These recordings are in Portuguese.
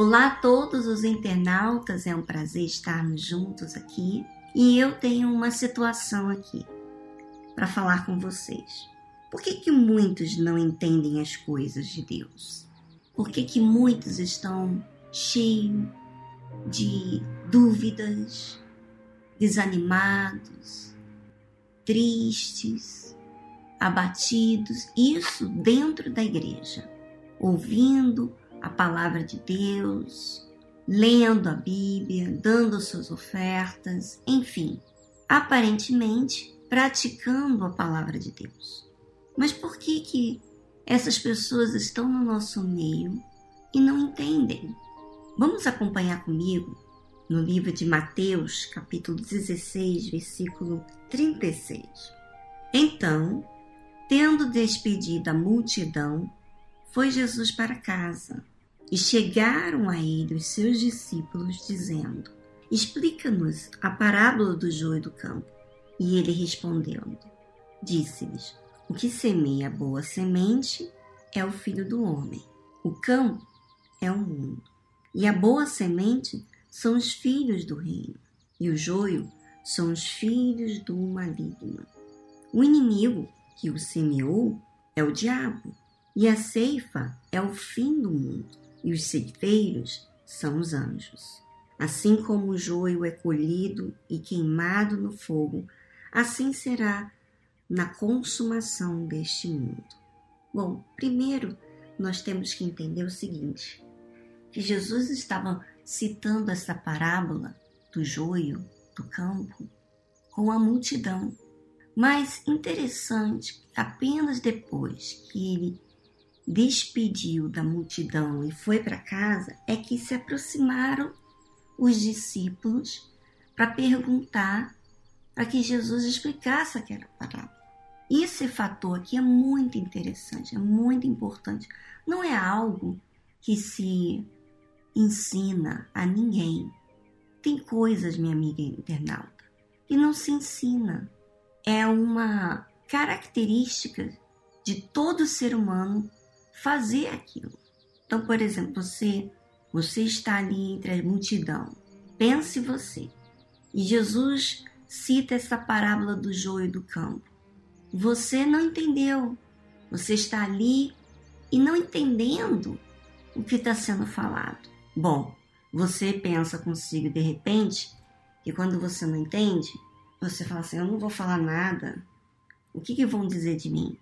Olá a todos os internautas, é um prazer estarmos juntos aqui e eu tenho uma situação aqui para falar com vocês. Por que, que muitos não entendem as coisas de Deus? Por que, que muitos estão cheios de dúvidas, desanimados, tristes, abatidos? Isso dentro da igreja, ouvindo a palavra de Deus, lendo a Bíblia, dando suas ofertas, enfim, aparentemente praticando a palavra de Deus. Mas por que que essas pessoas estão no nosso meio e não entendem? Vamos acompanhar comigo no livro de Mateus, capítulo 16, versículo 36. Então, tendo despedido a multidão, foi Jesus para casa e chegaram a ele os seus discípulos, dizendo: Explica-nos a parábola do joio do campo. E ele respondendo, disse-lhes: O que semeia boa semente é o filho do homem. O campo é o mundo. E a boa semente são os filhos do reino. E o joio são os filhos do maligno. O inimigo que o semeou é o diabo. E a ceifa é o fim do mundo e os ceifeiros são os anjos. Assim como o joio é colhido e queimado no fogo, assim será na consumação deste mundo. Bom, primeiro nós temos que entender o seguinte: que Jesus estava citando essa parábola do joio, do campo, com a multidão. Mas interessante, apenas depois que ele despediu da multidão e foi para casa, é que se aproximaram os discípulos para perguntar para que Jesus explicasse aquela parábola. Esse fator aqui é muito interessante, é muito importante. Não é algo que se ensina a ninguém. Tem coisas, minha amiga internauta, que não se ensina. É uma característica de todo ser humano fazer aquilo. Então, por exemplo, você, você está ali entre a multidão. Pense você. E Jesus cita essa parábola do joio do campo. Você não entendeu. Você está ali e não entendendo o que está sendo falado. Bom, você pensa consigo de repente que quando você não entende, você fala assim: eu não vou falar nada. O que, que vão dizer de mim?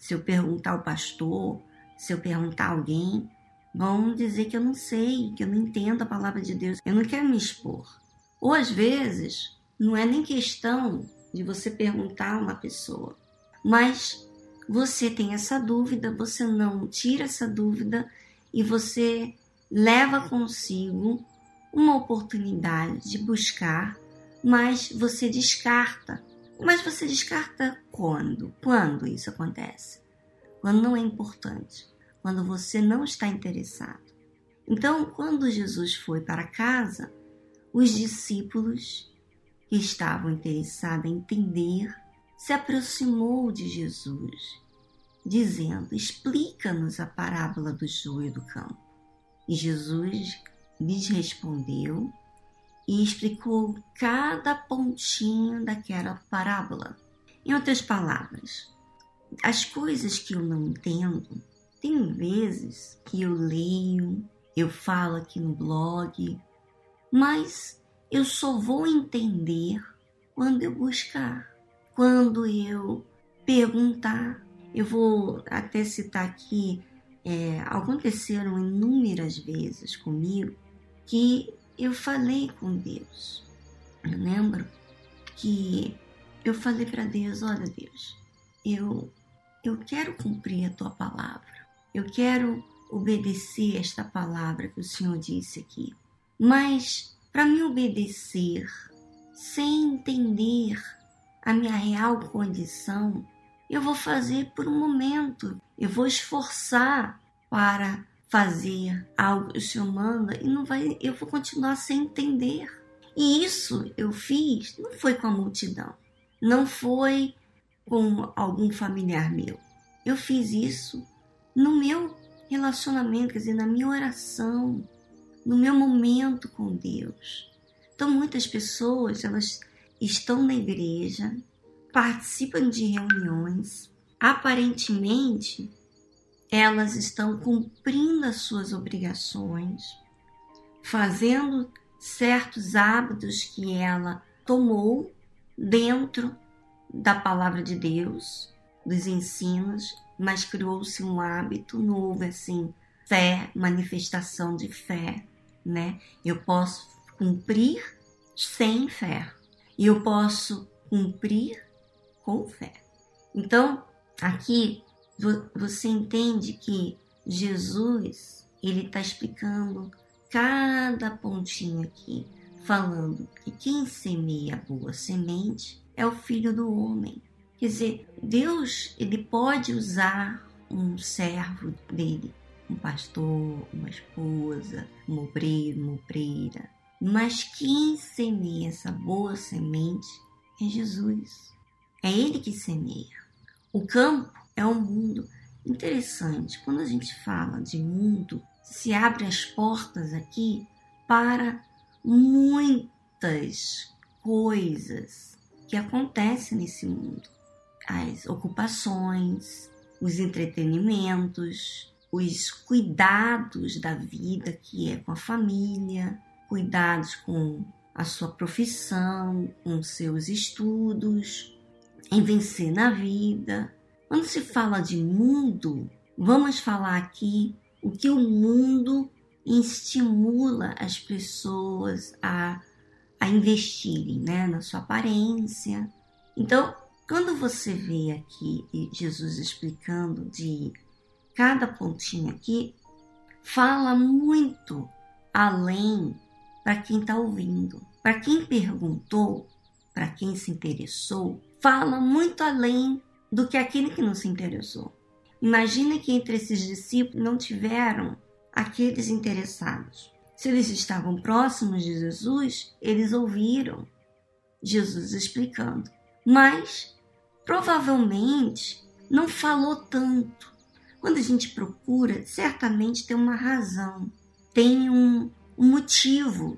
Se eu perguntar ao pastor, se eu perguntar a alguém, vão dizer que eu não sei, que eu não entendo a palavra de Deus. Eu não quero me expor. Ou às vezes, não é nem questão de você perguntar a uma pessoa, mas você tem essa dúvida, você não tira essa dúvida e você leva consigo uma oportunidade de buscar, mas você descarta. Mas você descarta quando? Quando isso acontece? Quando não é importante, quando você não está interessado. Então, quando Jesus foi para casa, os discípulos que estavam interessados em entender se aproximou de Jesus, dizendo: Explica-nos a parábola do joio do campo. E Jesus lhes respondeu e explicou cada pontinho daquela parábola. Em outras palavras, as coisas que eu não entendo, tem vezes que eu leio, eu falo aqui no blog, mas eu só vou entender quando eu buscar, quando eu perguntar. Eu vou até citar aqui, é, aconteceram inúmeras vezes comigo que eu falei com Deus. Eu lembro que eu falei para Deus: olha, Deus, eu eu quero cumprir a tua palavra. Eu quero obedecer esta palavra que o Senhor disse aqui. Mas para me obedecer sem entender a minha real condição, eu vou fazer por um momento. Eu vou esforçar para fazer algo que o Senhor manda e não vai, eu vou continuar sem entender. E isso eu fiz não foi com a multidão, não foi com algum familiar meu. Eu fiz isso no meu relacionamento, quer dizer, na minha oração, no meu momento com Deus. Então muitas pessoas, elas estão na igreja, participam de reuniões, aparentemente elas estão cumprindo as suas obrigações, fazendo certos hábitos que ela tomou dentro da palavra de Deus, dos ensinos, mas criou-se um hábito, não houve assim fé, manifestação de fé, né? Eu posso cumprir sem fé e eu posso cumprir com fé. Então, aqui você entende que Jesus ele está explicando cada pontinho aqui, falando que quem semeia boa semente é o filho do homem. Quer dizer, Deus ele pode usar um servo dele, um pastor, uma esposa, um obreiro, uma obreira. Mas quem semeia essa boa semente é Jesus. É Ele que semeia. O campo é um mundo interessante. Quando a gente fala de mundo, se abre as portas aqui para muitas coisas que acontecem nesse mundo as ocupações, os entretenimentos, os cuidados da vida, que é com a família, cuidados com a sua profissão, com seus estudos, em vencer na vida. Quando se fala de mundo, vamos falar aqui o que o mundo estimula as pessoas a, a investirem né, na sua aparência. Então, quando você vê aqui Jesus explicando de cada pontinho aqui, fala muito além para quem está ouvindo. Para quem perguntou, para quem se interessou, fala muito além do que aquele que não se interessou. Imagina que entre esses discípulos não tiveram aqueles interessados. Se eles estavam próximos de Jesus, eles ouviram Jesus explicando. Mas provavelmente não falou tanto. Quando a gente procura, certamente tem uma razão, tem um, um motivo,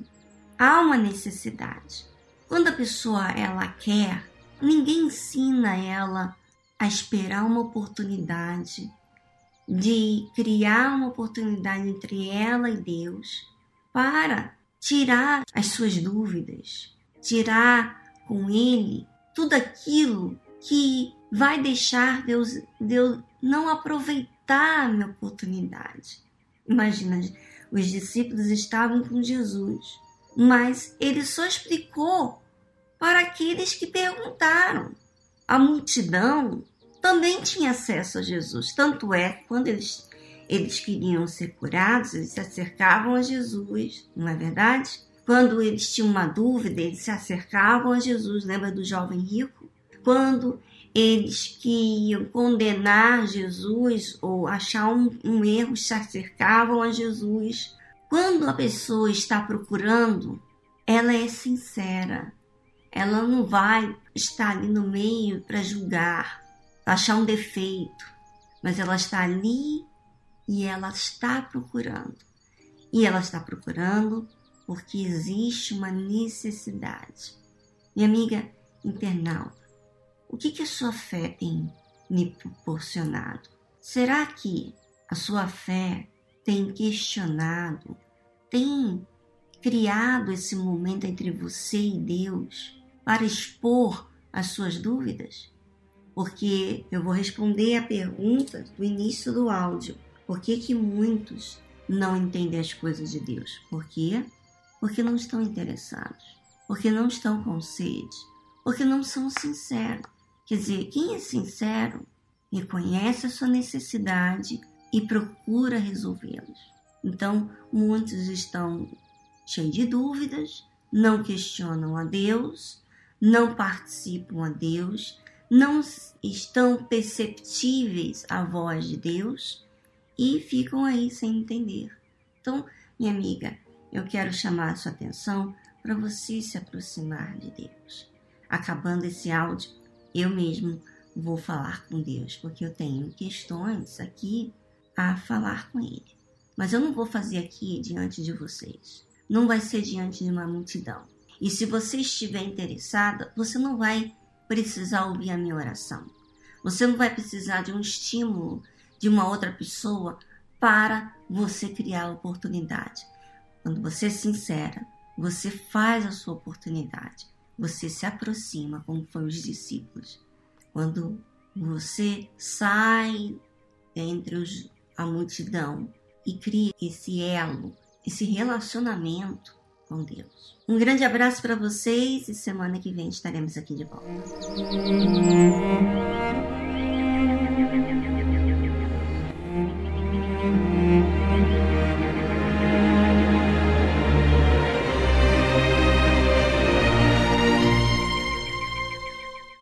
há uma necessidade. Quando a pessoa ela quer, ninguém ensina ela a esperar uma oportunidade, de criar uma oportunidade entre ela e Deus para tirar as suas dúvidas, tirar com Ele tudo aquilo que vai deixar Deus, Deus não aproveitar a minha oportunidade. Imagina, os discípulos estavam com Jesus, mas ele só explicou para aqueles que perguntaram. A multidão também tinha acesso a Jesus, tanto é quando eles, eles queriam ser curados, eles se acercavam a Jesus, não é verdade? Quando eles tinham uma dúvida, eles se acercavam a Jesus. Lembra do jovem rico? quando eles que iam condenar Jesus ou achar um, um erro se acercavam a Jesus. Quando a pessoa está procurando, ela é sincera. Ela não vai estar ali no meio para julgar, achar um defeito, mas ela está ali e ela está procurando. E ela está procurando porque existe uma necessidade. Minha amiga internauta, o que, que a sua fé tem me proporcionado? Será que a sua fé tem questionado, tem criado esse momento entre você e Deus para expor as suas dúvidas? Porque eu vou responder a pergunta do início do áudio. Por que, que muitos não entendem as coisas de Deus? Por quê? Porque não estão interessados, porque não estão com sede, porque não são sinceros. Quer dizer, quem é sincero reconhece a sua necessidade e procura resolvê-los. Então, muitos estão cheios de dúvidas, não questionam a Deus, não participam a Deus, não estão perceptíveis à voz de Deus e ficam aí sem entender. Então, minha amiga, eu quero chamar a sua atenção para você se aproximar de Deus. Acabando esse áudio, eu mesmo vou falar com Deus, porque eu tenho questões aqui a falar com Ele. mas eu não vou fazer aqui diante de vocês. Não vai ser diante de uma multidão. E se você estiver interessada, você não vai precisar ouvir a minha oração. Você não vai precisar de um estímulo de uma outra pessoa para você criar a oportunidade. Quando você é sincera, você faz a sua oportunidade. Você se aproxima, como foram os discípulos. Quando você sai entre os, a multidão e cria esse elo, esse relacionamento com Deus. Um grande abraço para vocês e semana que vem estaremos aqui de volta.